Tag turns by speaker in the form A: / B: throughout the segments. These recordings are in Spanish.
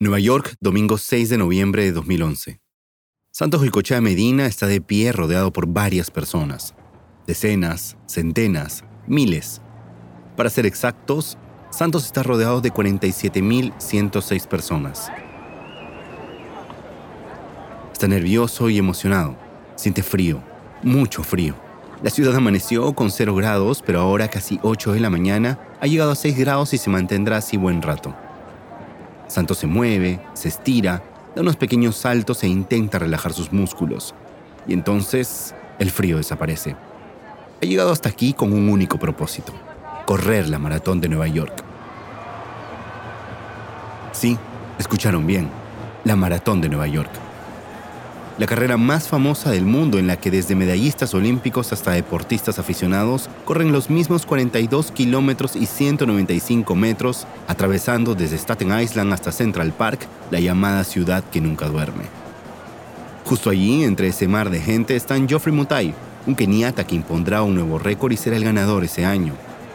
A: Nueva York, domingo 6 de noviembre de 2011. Santos Goicochea Medina está de pie rodeado por varias personas. Decenas, centenas, miles. Para ser exactos, Santos está rodeado de 47.106 personas. Está nervioso y emocionado. Siente frío, mucho frío. La ciudad amaneció con 0 grados, pero ahora casi 8 de la mañana ha llegado a 6 grados y se mantendrá así buen rato. Santos se mueve, se estira, da unos pequeños saltos e intenta relajar sus músculos. Y entonces el frío desaparece. Ha llegado hasta aquí con un único propósito, correr la maratón de Nueva York. Sí, escucharon bien, la maratón de Nueva York la carrera más famosa del mundo en la que desde medallistas olímpicos hasta deportistas aficionados corren los mismos 42 kilómetros y 195 metros, atravesando desde Staten Island hasta Central Park, la llamada ciudad que nunca duerme. Justo allí, entre ese mar de gente, están Geoffrey Mutai, un keniata que impondrá un nuevo récord y será el ganador ese año.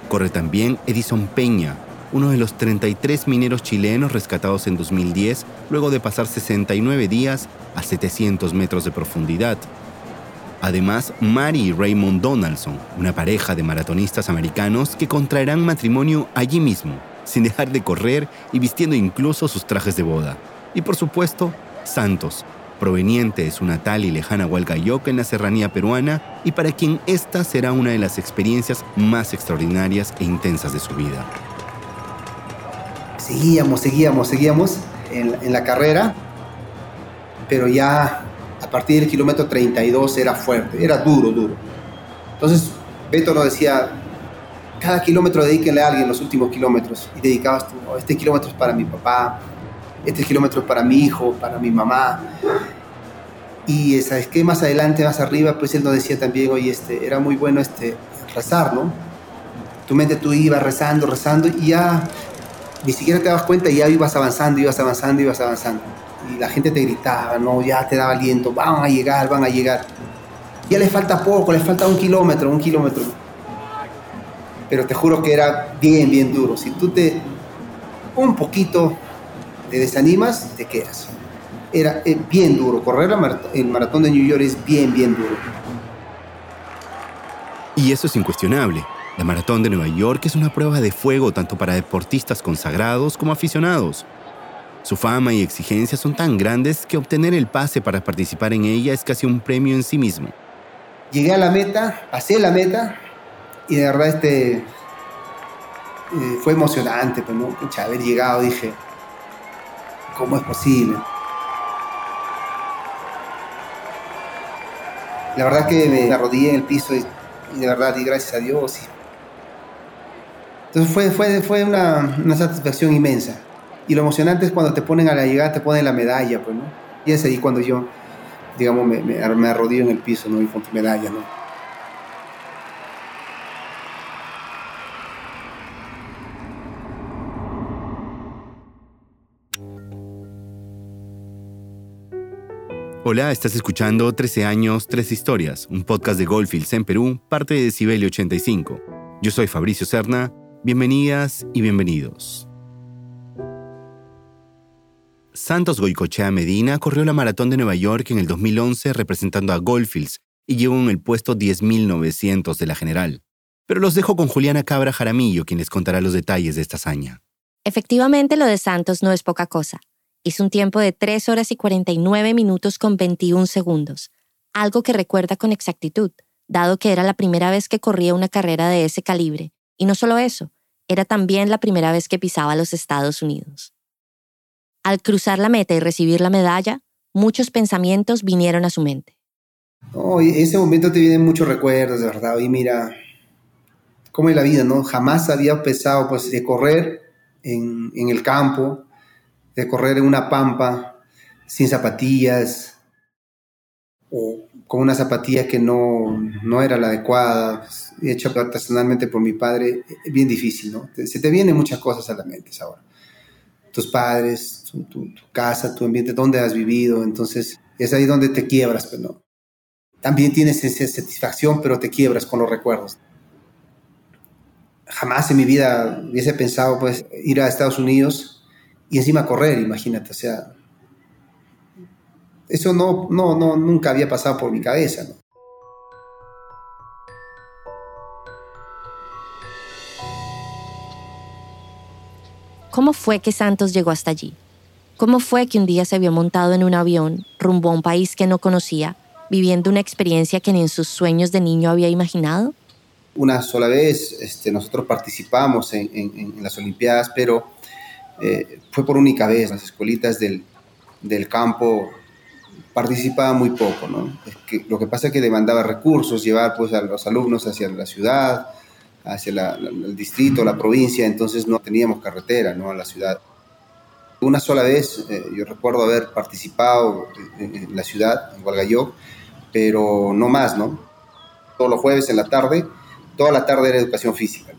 A: Corre también Edison Peña, uno de los 33 mineros chilenos rescatados en 2010 luego de pasar 69 días a 700 metros de profundidad. Además, Mary y Raymond Donaldson, una pareja de maratonistas americanos que contraerán matrimonio allí mismo, sin dejar de correr y vistiendo incluso sus trajes de boda. Y por supuesto, Santos, proveniente de su natal y lejana Hualcayoca en la serranía peruana y para quien esta será una de las experiencias más extraordinarias e intensas de su vida
B: seguíamos, seguíamos, seguíamos en, la carrera, pero ya a partir del kilómetro 32 era fuerte, era duro, duro. Entonces Beto nos decía, cada kilómetro dedíquenle a alguien los últimos kilómetros. Y dedicabas tú, este kilómetro es para mi papá, este kilómetro es para mi hijo, para mi mamá. Y sabes que más adelante, más arriba, pues él nos decía también, oye, este, era muy bueno este, rezar, ¿no? Tu mente tú ibas rezando, rezando y ya ni siquiera te dabas cuenta y ya ibas avanzando, ibas avanzando, ibas avanzando. Y la gente te gritaba, no, ya te daba aliento, van a llegar, van a llegar. Ya les falta poco, les falta un kilómetro, un kilómetro. Pero te juro que era bien, bien duro. Si tú te un poquito te desanimas, te quedas. Era eh, bien duro. Correr el maratón de New York es bien, bien duro.
A: Y eso es incuestionable. La Maratón de Nueva York es una prueba de fuego tanto para deportistas consagrados como aficionados. Su fama y exigencia son tan grandes que obtener el pase para participar en ella es casi un premio en sí mismo.
B: Llegué a la meta, pasé la meta y de verdad este, eh, fue emocionante, pues, ¿no? haber llegado dije, ¿cómo es posible? La verdad que me arrodillé en el piso y, y de verdad, y gracias a Dios, entonces fue, fue, fue una, una, satisfacción inmensa. Y lo emocionante es cuando te ponen a la llegada, te ponen la medalla, pues, ¿no? Y es ahí cuando yo, digamos, me, arrodillo en el piso, ¿no? Y con tu medalla, ¿no?
A: Hola, estás escuchando 13 años, 3 historias, un podcast de Goldfields en Perú, parte de Decibelio 85. Yo soy Fabricio Serna Bienvenidas y bienvenidos. Santos Goicochea Medina corrió la maratón de Nueva York en el 2011 representando a Goldfields y llegó en el puesto 10.900 de la general. Pero los dejo con Juliana Cabra Jaramillo, quien les contará los detalles de esta hazaña.
C: Efectivamente, lo de Santos no es poca cosa. Hizo un tiempo de 3 horas y 49 minutos con 21 segundos, algo que recuerda con exactitud, dado que era la primera vez que corría una carrera de ese calibre y no solo eso, era también la primera vez que pisaba los Estados Unidos. Al cruzar la meta y recibir la medalla, muchos pensamientos vinieron a su mente.
B: Oh, ese momento te vienen muchos recuerdos, de verdad. Y mira, cómo es la vida, ¿no? Jamás había pensado pues, de correr en, en el campo, de correr en una pampa, sin zapatillas, o con una zapatilla que no, no era la adecuada, pues, hecha artesanalmente por mi padre, bien difícil, ¿no? Se te vienen muchas cosas a la mente ahora. Tus padres, tu, casa, tu ambiente, dónde has vivido, entonces es ahí donde te quiebras, pero. También tienes esa satisfacción, pero te quiebras con los recuerdos. Jamás en mi vida hubiese pensado pues ir a Estados Unidos y encima correr, imagínate, o sea, eso no, no, no, nunca había pasado por mi cabeza.
C: ¿Cómo fue que Santos llegó hasta allí? ¿Cómo fue que un día se vio montado en un avión rumbo a un país que no conocía, viviendo una experiencia que ni en sus sueños de niño había imaginado?
B: Una sola vez este, nosotros participamos en, las Olimpiadas, pero eh, fue por única vez. Las escuelitas del, campo participaban muy poco, ¿no? Lo que pasa es que demandaba recursos, llevar pues, a los alumnos hacia la ciudad, hacia el distrito, la provincia, entonces no teníamos carretera, ¿no? A la ciudad. Una sola vez, eh, yo recuerdo haber participado en, la ciudad, en Hualgayoc, pero no más, ¿no? Todos los jueves en la tarde, toda la tarde era educación física.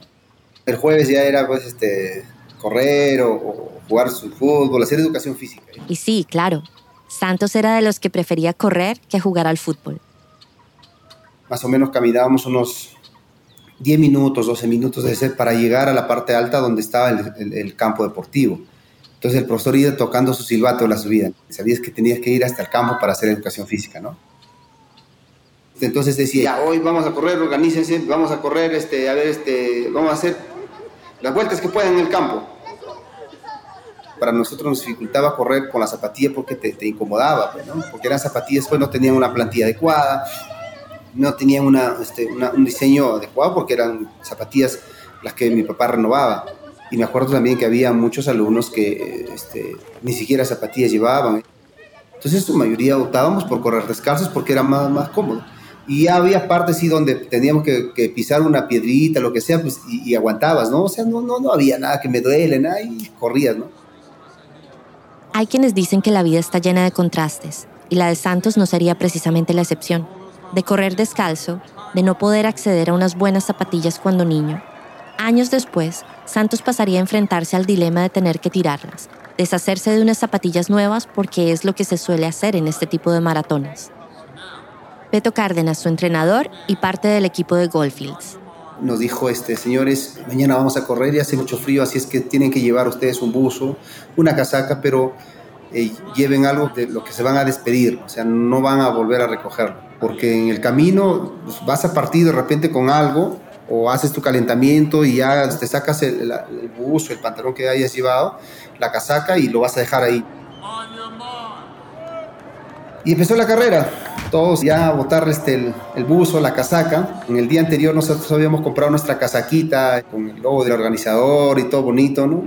B: El jueves ya era, pues, este, correr o, jugar su fútbol, hacer educación física.
C: Y sí, claro, Santos era de los que prefería correr que jugar al fútbol.
B: Más o menos caminábamos unos 10 minutos, 12 minutos de ser para llegar a la parte alta donde estaba el campo deportivo. Entonces el profesor iba tocando su silbato la subida. Sabías que tenías que ir hasta el campo para hacer educación física, ¿no? Entonces decía, ya, hoy vamos a correr, organícense, vamos a correr, este, a ver, este, vamos a hacer las vueltas que puedan en el campo. Para nosotros nos dificultaba correr con la zapatilla porque te, te incomodaba, pues, ¿no? Porque eran zapatillas, pues no tenían una plantilla adecuada, no tenían una, este, un diseño adecuado porque eran zapatillas las que mi papá renovaba. Y me acuerdo también que había muchos alumnos que este, ni siquiera zapatillas llevaban. Entonces, su mayoría optábamos por correr descalzos porque era más, más cómodo. Y había partes sí donde teníamos que, pisar una piedrita, lo que sea, pues, y, aguantabas, ¿no? O sea, no, no, no había nada que me duele, nada, y corrías, ¿no?
C: Hay quienes dicen que la vida está llena de contrastes, y la de Santos no sería precisamente la excepción. De correr descalzo, de no poder acceder a unas buenas zapatillas cuando niño, Años después, Santos pasaría a enfrentarse al dilema de tener que tirarlas, deshacerse de unas zapatillas nuevas porque es lo que se suele hacer en este tipo de maratones. Beto Cárdenas, su entrenador y parte del equipo de Goldfields.
B: Nos dijo, este, señores, mañana vamos a correr y hace mucho frío, así es que tienen que llevar ustedes un buzo, una casaca, pero eh, lleven algo de lo que se van a despedir, o sea, no van a volver a recogerlo, porque en el camino pues, vas a partir de repente con algo o haces tu calentamiento y ya te sacas el, el buzo, el pantalón que hayas llevado, la casaca y lo vas a dejar ahí. Y empezó la carrera. Todos ya a botar este, el, el, buzo, la casaca. En el día anterior nosotros habíamos comprado nuestra casaquita con el logo del organizador y todo bonito, ¿no?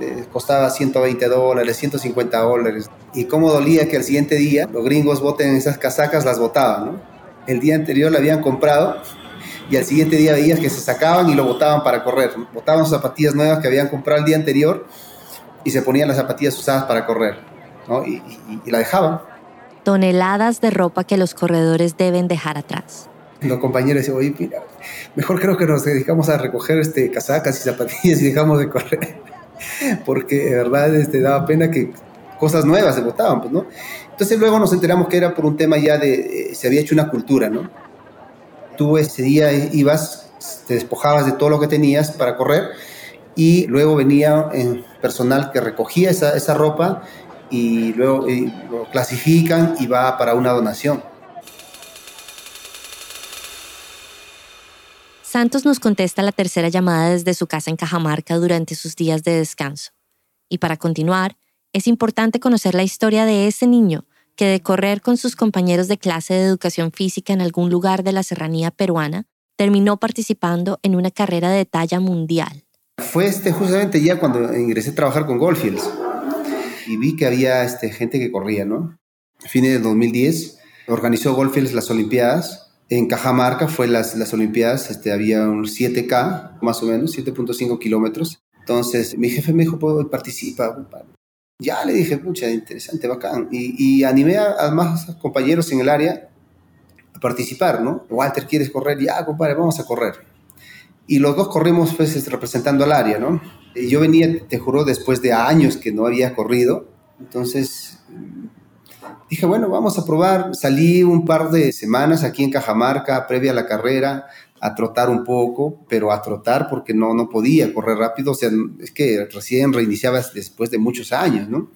B: Eh, costaba 120 dólares, 150 dólares. Y cómo dolía que el siguiente día los gringos boten esas casacas, las botaban, ¿no? El día anterior la habían comprado y al siguiente día veías que se sacaban y lo botaban para correr. Botaban sus zapatillas nuevas que habían comprado el día anterior y se ponían las zapatillas usadas para correr, ¿no? y, la dejaban.
C: Toneladas de ropa que los corredores deben dejar atrás.
B: Los compañeros decían, oye, mira, mejor creo que nos dedicamos a recoger este, casacas y zapatillas y dejamos de correr. Porque de verdad este, daba pena que cosas nuevas se botaban, pues, ¿no? Entonces luego nos enteramos que era por un tema ya de, eh, se había hecho una cultura, ¿no? Tú ese día ibas, te despojabas de todo lo que tenías para correr y luego venía en personal que recogía esa, esa ropa y luego lo clasifican y va para una donación.
C: Santos nos contesta la tercera llamada desde su casa en Cajamarca durante sus días de descanso. Y para continuar, es importante conocer la historia de ese niño que de correr con sus compañeros de clase de educación física en algún lugar de la serranía peruana, terminó participando en una carrera de talla mundial.
B: Fue este, justamente ya cuando ingresé a trabajar con Goldfields y vi que había este, gente que corría, ¿no? A fines de 2010 organizó Goldfields las Olimpiadas. En Cajamarca fue las, las Olimpiadas, este, había un 7K, más o menos, 7.5 kilómetros. Entonces mi jefe me dijo, ¿puedo participar? Ya le dije, pucha, interesante, bacán. Y, animé a, más compañeros en el área a participar, ¿no? Walter, ¿quieres correr? Ya, compadre, vamos a correr. Y los dos corrimos pues, representando al área, ¿no? Yo venía, te juro, después de años que no había corrido. Entonces dije, bueno, vamos a probar. Salí un par de semanas aquí en Cajamarca, previa a la carrera, a trotar un poco, pero a trotar porque no, no podía correr rápido, o sea, es que recién reiniciaba después de muchos años, ¿no?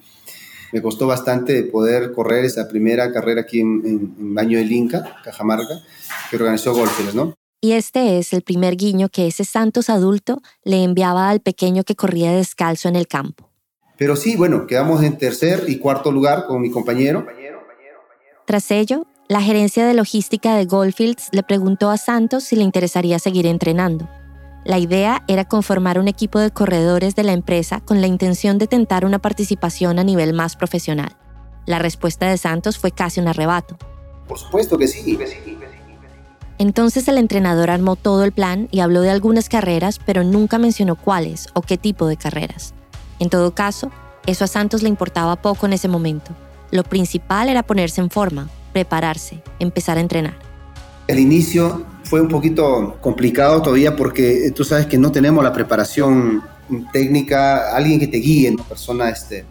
B: Me costó bastante poder correr esa primera carrera aquí en, Baño del Inca, Cajamarca, que organizó Golfes, ¿no?
C: Y este es el primer guiño que ese Santos adulto le enviaba al pequeño que corría descalzo en el campo.
B: Pero sí, bueno, quedamos en tercer y cuarto lugar con mi compañero.
C: Tras ello, la gerencia de logística de Goldfields le preguntó a Santos si le interesaría seguir entrenando. La idea era conformar un equipo de corredores de la empresa con la intención de tentar una participación a nivel más profesional. La respuesta de Santos fue casi un arrebato.
B: Por supuesto que sí.
C: Entonces el entrenador armó todo el plan y habló de algunas carreras, pero nunca mencionó cuáles o qué tipo de carreras. En todo caso, eso a Santos le importaba poco en ese momento. Lo principal era ponerse en forma, prepararse, empezar a entrenar.
B: El inicio fue un poquito complicado todavía porque tú sabes que no tenemos la preparación técnica, alguien que te guíe, una persona este,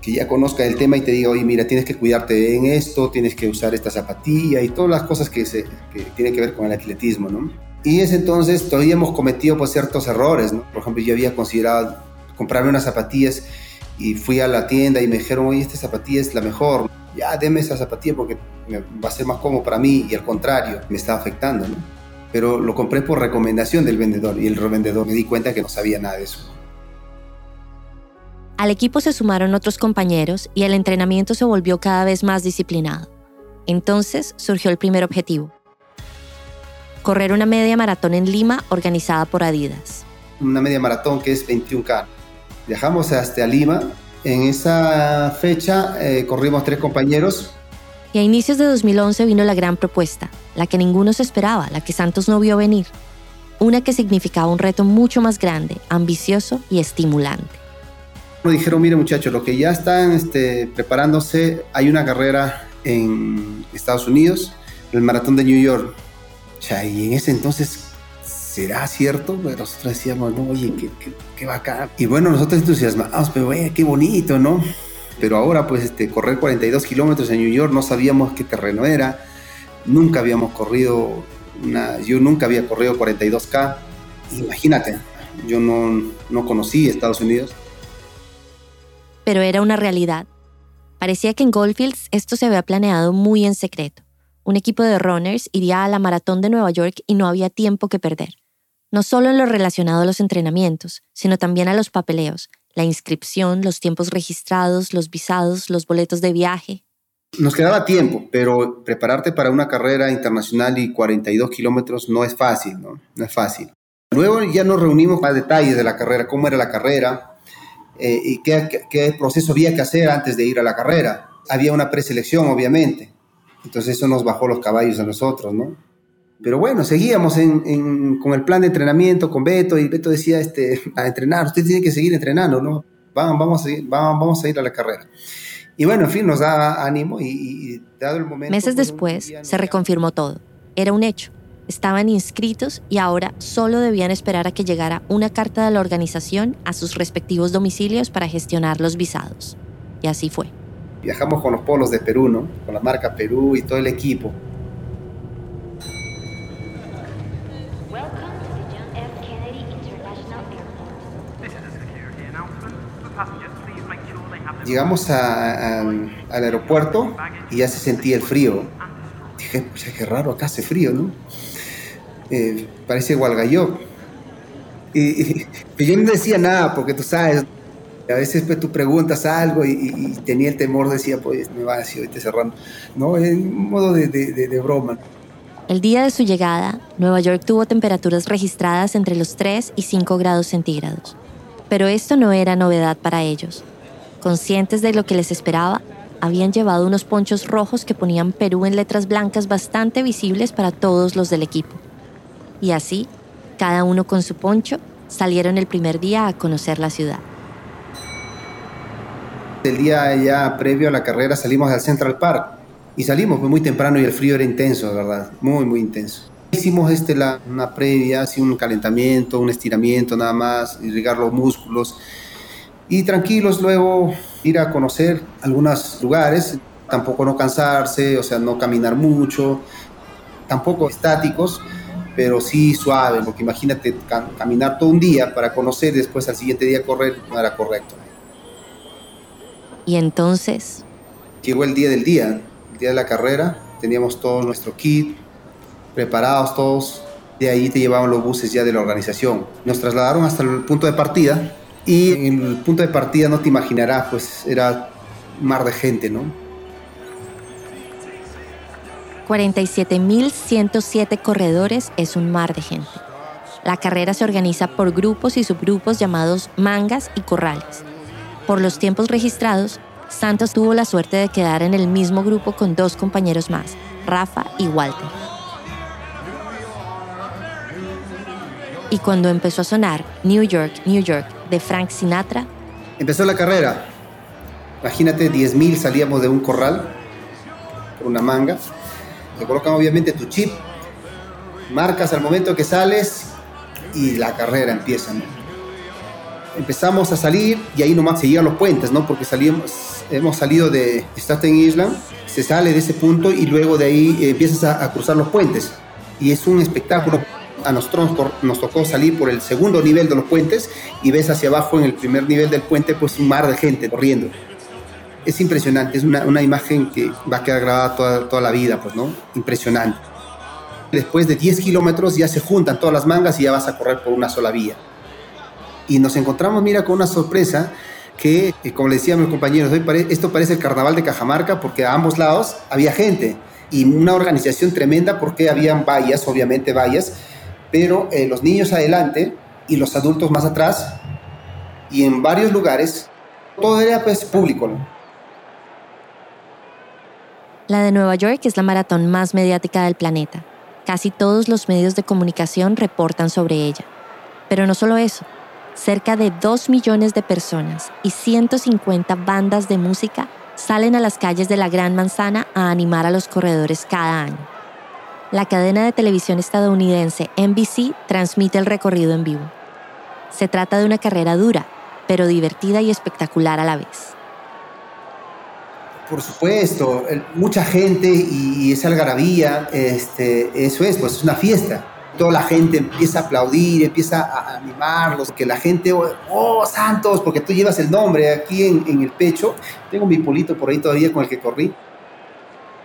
B: que ya conozca el tema y te diga, oye, mira, tienes que cuidarte en esto, tienes que usar esta zapatilla y todas las cosas que, se, que tienen que ver con el atletismo, ¿no? Y ese entonces todavía hemos cometido pues, ciertos errores, ¿no? Por ejemplo, yo había considerado comprarme unas zapatillas y fui a la tienda y me dijeron, oye, esta zapatilla es la mejor ya deme esa zapatilla porque va a ser más cómodo para mí y al contrario, me está afectando, ¿no? Pero lo compré por recomendación del vendedor y el revendedor me di cuenta que no sabía nada de eso.
C: Al equipo se sumaron otros compañeros y el entrenamiento se volvió cada vez más disciplinado. Entonces surgió el primer objetivo. Correr una media maratón en Lima organizada por Adidas.
B: Una media maratón que es 21K. Viajamos hasta Lima en esa fecha eh, corrimos tres compañeros.
C: Y a inicios de 2011 vino la gran propuesta, la que ninguno se esperaba, la que Santos no vio venir. Una que significaba un reto mucho más grande, ambicioso y estimulante.
B: Nos dijeron, mire muchachos, lo que ya están este, preparándose, hay una carrera en Estados Unidos, el maratón de New York. y en ese entonces ¿será cierto? Pero nosotros decíamos, no, oye, qué, qué, qué bacán. Y bueno, nosotros entusiasmados, pero oye, qué bonito, ¿no? Pero ahora, pues, este, correr 42 kilómetros en New York, no sabíamos qué terreno era. Nunca habíamos corrido, una, yo nunca había corrido 42K. Imagínate, yo no, no conocí Estados Unidos.
C: Pero era una realidad. Parecía que en Goldfields esto se había planeado muy en secreto. Un equipo de runners iría a la maratón de Nueva York y no había tiempo que perder no solo en lo relacionado a los entrenamientos, sino también a los papeleos, la inscripción, los tiempos registrados, los visados, los boletos de viaje.
B: Nos quedaba tiempo, pero prepararte para una carrera internacional y 42 kilómetros no es fácil, ¿no? No es fácil. Luego ya nos reunimos para detalles de la carrera, cómo era la carrera eh, y qué, qué proceso había que hacer antes de ir a la carrera. Había una preselección, obviamente. Entonces eso nos bajó los caballos a nosotros, ¿no? Pero bueno, seguíamos con el plan de entrenamiento con Beto y Beto decía este, a entrenar, usted tiene que seguir entrenando, ¿no? Vamos, vamos, a, ir, vamos, a ir a la carrera. Y bueno, en fin, nos da ánimo y, dado el momento...
C: Meses pues, después se reconfirmó todo. Era un hecho. Estaban inscritos y ahora solo debían esperar a que llegara una carta de la organización a sus respectivos domicilios para gestionar los visados. Y así fue.
B: Viajamos con los polos de Perú, ¿no? Con la marca Perú y todo el equipo. Llegamos al aeropuerto y ya se sentía el frío. Dije, pues qué raro, acá hace frío, ¿no? Eh, parece Gualgayó. Y, y, yo no decía nada, porque tú sabes, a veces pues, tú preguntas algo y, tenía el temor, decía, pues me va a decir ahorita cerrando. No, en modo de, de broma.
C: El día de su llegada, Nueva York tuvo temperaturas registradas entre los 3 y 5 grados centígrados. Pero esto no era novedad para ellos. Conscientes de lo que les esperaba, habían llevado unos ponchos rojos que ponían Perú en letras blancas bastante visibles para todos los del equipo. Y así, cada uno con su poncho, salieron el primer día a conocer la ciudad.
B: El día ya previo a la carrera salimos al Central Park y salimos muy temprano y el frío era intenso, ¿verdad? Muy, muy intenso. Hicimos este, la, una previa, así un calentamiento, un estiramiento nada más, irrigar los músculos y tranquilos luego ir a conocer algunos lugares, tampoco no cansarse, o sea, no caminar mucho, tampoco estáticos, pero sí suave, porque imagínate caminar todo un día para conocer después al siguiente día correr, no era correcto.
C: Y entonces...
B: Llegó el día del día, el día de la carrera, teníamos todo nuestro kit, preparados todos, de ahí te llevaban los buses ya de la organización. Nos trasladaron hasta el punto de partida y en el punto de partida no te imaginarás, pues era mar de gente, ¿no?
C: 47.107 corredores es un mar de gente. La carrera se organiza por grupos y subgrupos llamados mangas y corrales. Por los tiempos registrados, Santos tuvo la suerte de quedar en el mismo grupo con dos compañeros más, Rafa y Walter. Y cuando empezó a sonar New York, New York de Frank Sinatra,
B: empezó la carrera. Imagínate, 10.000 salíamos de un corral por una manga. Te colocan obviamente tu chip, marcas al momento que sales y la carrera empieza. Empezamos a salir y ahí nomás seguían los puentes, ¿no? Porque salíamos, hemos salido de Staten Island, se sale de ese punto y luego de ahí empiezas a, a cruzar los puentes. Y es un espectáculo a nosotros nos tocó salir por el segundo nivel de los puentes y ves hacia abajo en el primer nivel del puente pues un mar de gente corriendo. Es impresionante, es una, una imagen que va a quedar grabada toda, toda la vida, pues, ¿no? Impresionante. Después de 10 kilómetros ya se juntan todas las mangas y ya vas a correr por una sola vía. Y nos encontramos, mira, con una sorpresa que, eh, como le decía a mis compañeros, esto parece el carnaval de Cajamarca porque a ambos lados había gente y una organización tremenda porque habían vallas, obviamente vallas, pero eh, los niños adelante y los adultos más atrás y en varios lugares todo era pues público.
C: La de Nueva York es la maratón más mediática del planeta. Casi todos los medios de comunicación reportan sobre ella. Pero no solo eso, cerca de 2 millones de personas y 150 bandas de música salen a las calles de la Gran Manzana a animar a los corredores cada año la cadena de televisión estadounidense NBC transmite el recorrido en vivo. Se trata de una carrera dura, pero divertida y espectacular a la vez.
B: Por supuesto, mucha gente y esa algarabía, este, eso es, pues es una fiesta. Toda la gente empieza a aplaudir, empieza a animarlos, que la gente, oh Santos, porque tú llevas el nombre aquí en, en el pecho. Tengo mi polito por ahí todavía con el que corrí.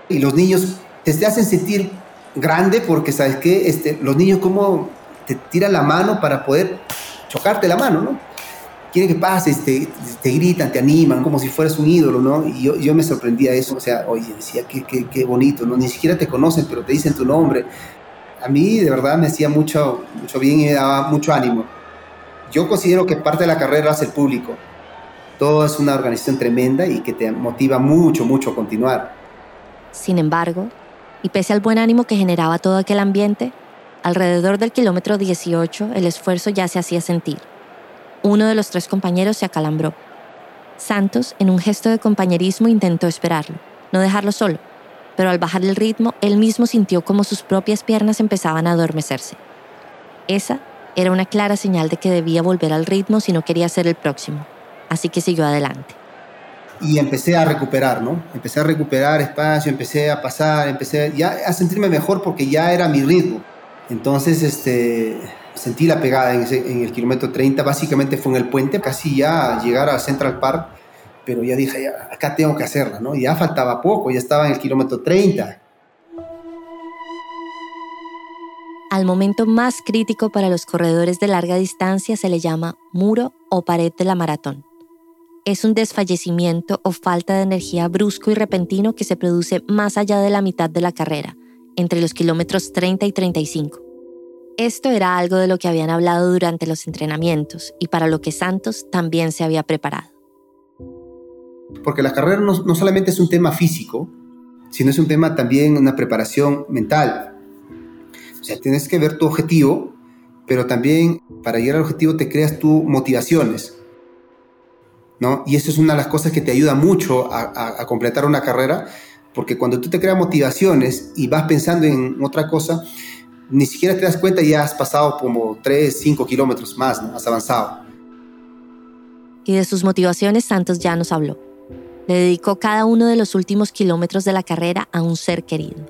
B: Y los niños te hacen sentir grande porque, ¿sabes qué? Este, los niños como te tiran la mano para poder chocarte la mano, ¿no? Quieren que pases, te, te gritan, te animan, como si fueras un ídolo, ¿no? Y yo, yo me sorprendía eso, o sea, oye, decía, qué, qué, qué bonito, ¿no? Ni siquiera te conocen, pero te dicen tu nombre. A mí, de verdad, me hacía mucho, mucho bien y me daba mucho ánimo. Yo considero que parte de la carrera es el público. Todo es una organización tremenda y que te motiva mucho, mucho a continuar.
C: Sin embargo, y pese al buen ánimo que generaba todo aquel ambiente, alrededor del kilómetro 18 el esfuerzo ya se hacía sentir. Uno de los tres compañeros se acalambró. Santos, en un gesto de compañerismo, intentó esperarlo, no dejarlo solo, pero al bajar el ritmo, él mismo sintió como sus propias piernas empezaban a adormecerse. Esa era una clara señal de que debía volver al ritmo si no quería ser el próximo, así que siguió adelante
B: y empecé a recuperar, ¿no? Empecé a recuperar espacio, empecé a pasar, empecé ya a sentirme mejor porque ya era mi ritmo. Entonces, este, sentí la pegada en, el kilómetro 30, básicamente fue en el puente, casi ya llegar a Central Park, pero ya dije, ya, acá tengo que hacerla, ¿no? Ya faltaba poco, ya estaba en el kilómetro 30.
C: Al momento más crítico para los corredores de larga distancia se le llama muro o pared de la maratón es un desfallecimiento o falta de energía brusco y repentino que se produce más allá de la mitad de la carrera, entre los kilómetros 30 y 35. Esto era algo de lo que habían hablado durante los entrenamientos y para lo que Santos también se había preparado.
B: Porque la carrera no, solamente es un tema físico, sino es un tema también una preparación mental. O sea, tienes que ver tu objetivo, pero también para llegar al objetivo te creas tus motivaciones. Y eso es una de las cosas que te ayuda mucho a, completar una carrera, porque cuando tú te creas motivaciones y vas pensando en otra cosa, ni siquiera te das cuenta y ya has pasado como 3, 5 kilómetros más, ¿no? Has avanzado.
C: Y de sus motivaciones Santos ya nos habló. Le dedicó cada uno de los últimos kilómetros de la carrera a un ser querido.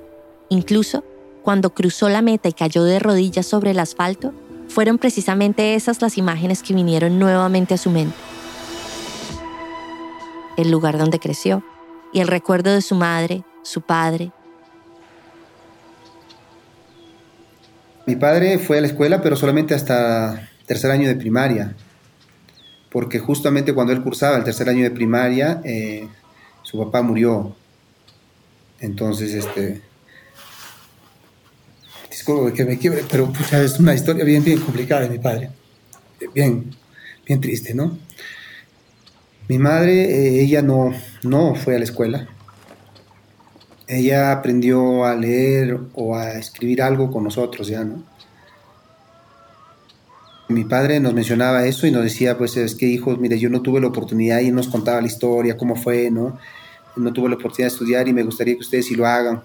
C: Incluso cuando cruzó la meta y cayó de rodillas sobre el asfalto, fueron precisamente esas las imágenes que vinieron nuevamente a su mente. El lugar donde creció y el recuerdo de su madre, su padre.
B: Mi padre fue a la escuela, pero solamente hasta tercer año de primaria, porque justamente cuando él cursaba el tercer año de primaria, eh, su papá murió. Entonces, este, disculpe que me quiebre, pero es una historia bien, bien complicada de mi padre. Bien, bien triste, ¿no? Mi madre, eh, ella no, no fue a la escuela. Ella aprendió a leer o a escribir algo con nosotros ya, ¿no? Mi padre nos mencionaba eso y nos decía, pues es que hijos, mire, yo no tuve la oportunidad y nos contaba la historia, cómo fue, ¿no? No tuve la oportunidad de estudiar y me gustaría que ustedes sí lo hagan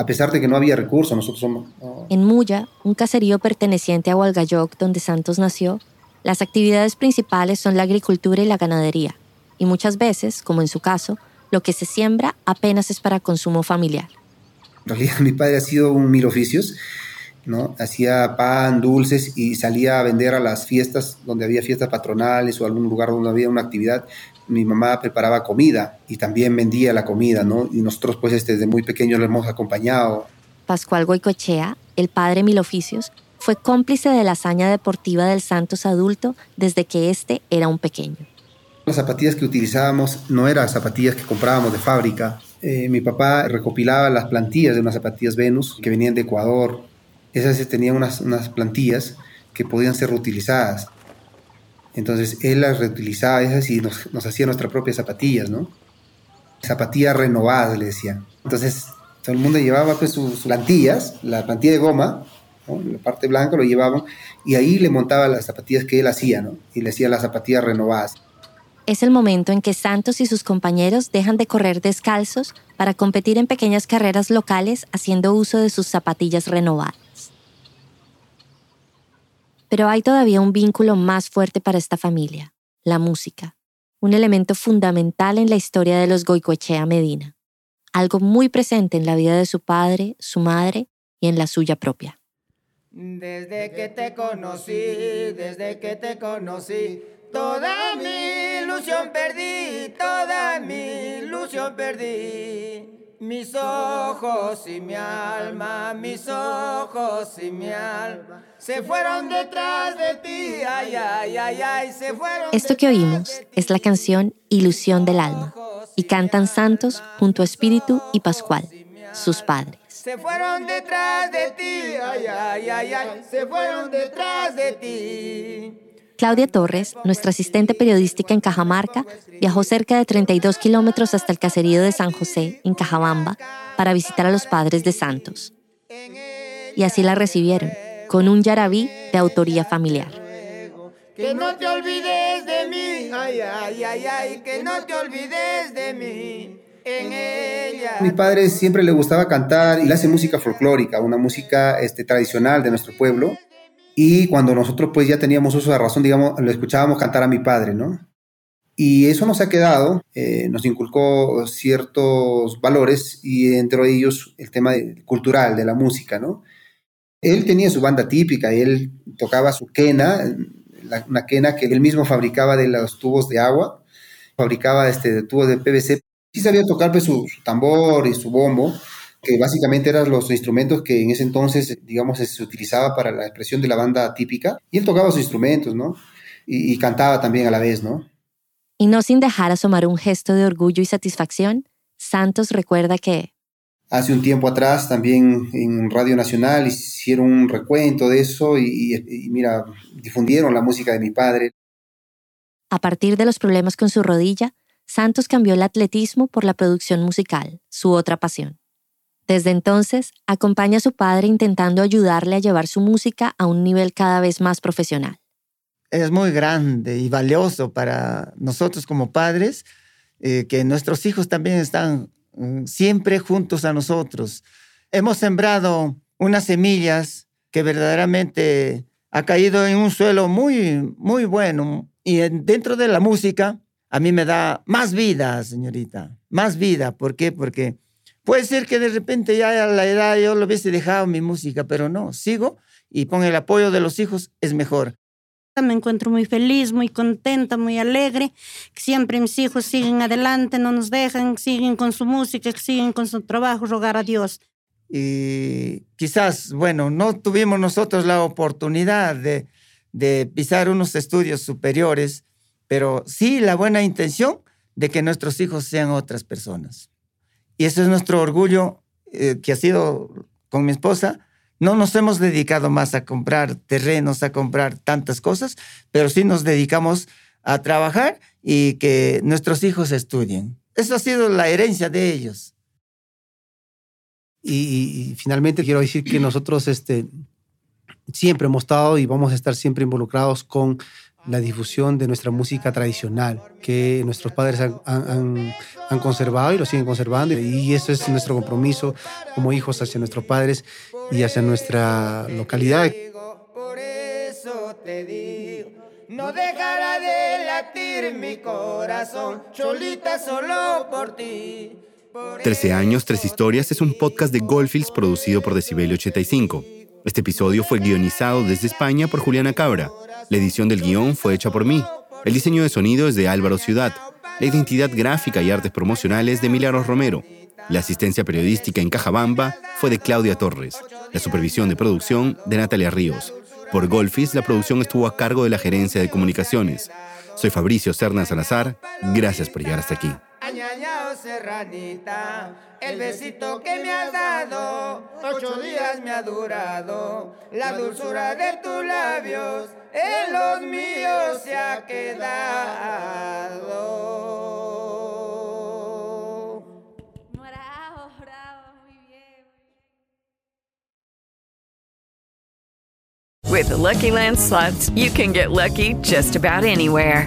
B: a pesar de que no había recursos, nosotros somos...
C: En Muya, un caserío perteneciente a Hualgayoc, donde Santos nació, las actividades principales son la agricultura y la ganadería, y muchas veces, como en su caso, lo que se siembra apenas es para consumo familiar.
B: En realidad mi padre ha sido un mil oficios, ¿no? Hacía pan, dulces y salía a vender a las fiestas donde había fiestas patronales o algún lugar donde había una actividad mi mamá preparaba comida y también vendía la comida, ¿no? Y nosotros pues este, desde muy pequeños lo hemos acompañado.
C: Pascual Goicochea, el padre Mil Oficios, fue cómplice de la hazaña deportiva del Santos adulto desde que éste era un pequeño.
B: Las zapatillas que utilizábamos no eran zapatillas que comprábamos de fábrica. Eh, mi papá recopilaba las plantillas de unas zapatillas Venus que venían de Ecuador. Esas tenían unas, unas plantillas que podían ser reutilizadas. Entonces él las reutilizaba esas y nos, nos hacía nuestras propias zapatillas, ¿no? Zapatillas renovadas, le decía. Entonces todo el mundo llevaba pues sus plantillas, la plantilla de goma, la parte blanca lo llevaban y ahí le montaba las zapatillas que él hacía, ¿no? Y le hacía las zapatillas renovadas.
C: Es el momento en que Santos y sus compañeros dejan de correr descalzos para competir en pequeñas carreras locales haciendo uso de sus zapatillas renovadas. Pero hay todavía un vínculo más fuerte para esta familia, la música, un elemento fundamental en la historia de los Goicoechea Medina, algo muy presente en la vida de su padre, su madre y en la suya propia.
D: Desde que te conocí, desde que te conocí, toda mi ilusión perdí, toda mi ilusión perdí. Mis ojos y mi alma, mis ojos y mi alma se fueron detrás de ti, ay, ay, ay, ay, se fueron.
C: Esto que oímos es la canción Ilusión del alma y cantan Santos junto a Espíritu y Pascual, sus padres.
D: Se fueron detrás de ti, ay, ay, ay, ay, se fueron detrás de ti.
C: Claudia Torres, nuestra asistente periodística en Cajamarca, viajó cerca de 32 kilómetros hasta el caserío de San José, en Cajabamba, para visitar a los padres de Santos. Y así la recibieron, con un yarabí de autoría familiar.
D: Que no te olvides de mí, ay, ay, ay, ay, que no te olvides de mí. En ella.
B: Mi padre siempre le gustaba cantar y le hace música folclórica, una música este, tradicional de nuestro pueblo. Y cuando nosotros pues ya teníamos uso de razón, digamos, lo escuchábamos cantar a mi padre, ¿no? Y eso nos ha quedado, eh, nos inculcó ciertos valores y entre ellos el tema cultural de la música, ¿no? Él tenía su banda típica, él tocaba su quena, una quena que él mismo fabricaba de los tubos de agua, fabricaba este, de tubos de PVC. Sí sabía tocar pues, su tambor y su bombo, que básicamente eran los instrumentos que en ese entonces, digamos, se utilizaba para la expresión de la banda típica. Y él tocaba sus instrumentos, ¿no? Y, cantaba también a la vez, ¿no?
C: Y no sin dejar asomar un gesto de orgullo y satisfacción, Santos recuerda que...
B: Hace un tiempo atrás también en Radio Nacional hicieron un recuento de eso y, y mira, difundieron la música de mi padre.
C: A partir de los problemas con su rodilla, Santos cambió el atletismo por la producción musical, su otra pasión. Desde entonces, acompaña a su padre intentando ayudarle a llevar su música a un nivel cada vez más profesional.
E: Es muy grande y valioso para nosotros como padres eh, que nuestros hijos también están mm, siempre juntos a nosotros. Hemos sembrado unas semillas que verdaderamente ha caído en un suelo muy, muy bueno. Y dentro de la música, a mí me da más vida, señorita, más vida. ¿Por qué? Porque Puede ser que de repente ya a la edad yo lo hubiese dejado mi música, pero no, sigo y con el apoyo de los hijos es mejor.
F: Me encuentro muy feliz, muy contenta, muy alegre. Siempre mis hijos siguen adelante, no nos dejan, siguen con su música, siguen con su trabajo, rogar a Dios.
E: Y quizás, bueno, no tuvimos nosotros la oportunidad de, de pisar unos estudios superiores, pero sí la buena intención de que nuestros hijos sean otras personas. Y eso es nuestro orgullo eh, que ha sido con mi esposa. No nos hemos dedicado más a comprar terrenos, a comprar tantas cosas, pero sí nos dedicamos a trabajar y que nuestros hijos estudien. Eso ha sido la herencia de ellos.
B: Y, finalmente quiero decir que nosotros este, siempre hemos estado y vamos a estar siempre involucrados con la difusión de nuestra música tradicional que nuestros padres han, han, conservado y lo siguen conservando. Y eso es nuestro compromiso como hijos hacia nuestros padres y hacia nuestra localidad.
D: Por eso te digo, no dejará de latir mi corazón, cholita solo por ti.
A: 13 años, tres historias es un podcast de Goldfields producido por Decibelio 85. Este episodio fue guionizado desde España por Juliana Cabra. La edición del guion fue hecha por mí. El diseño de sonido es de Álvaro Ciudad. La identidad gráfica y artes promocionales de Milagros Romero. La asistencia periodística en Cajabamba fue de Claudia Torres. La supervisión de producción de Natalia Ríos. Por Golfis, la producción estuvo a cargo de la gerencia de comunicaciones. Soy Fabricio Serna Salazar. Gracias por llegar hasta aquí
D: el besito que me has dado, ocho días me ha durado, la dulzura de tus labios en los míos se ha quedado.
F: Oh, bravo, bravo, muy bien.
G: With the Lucky Land slots, you can get lucky just about anywhere.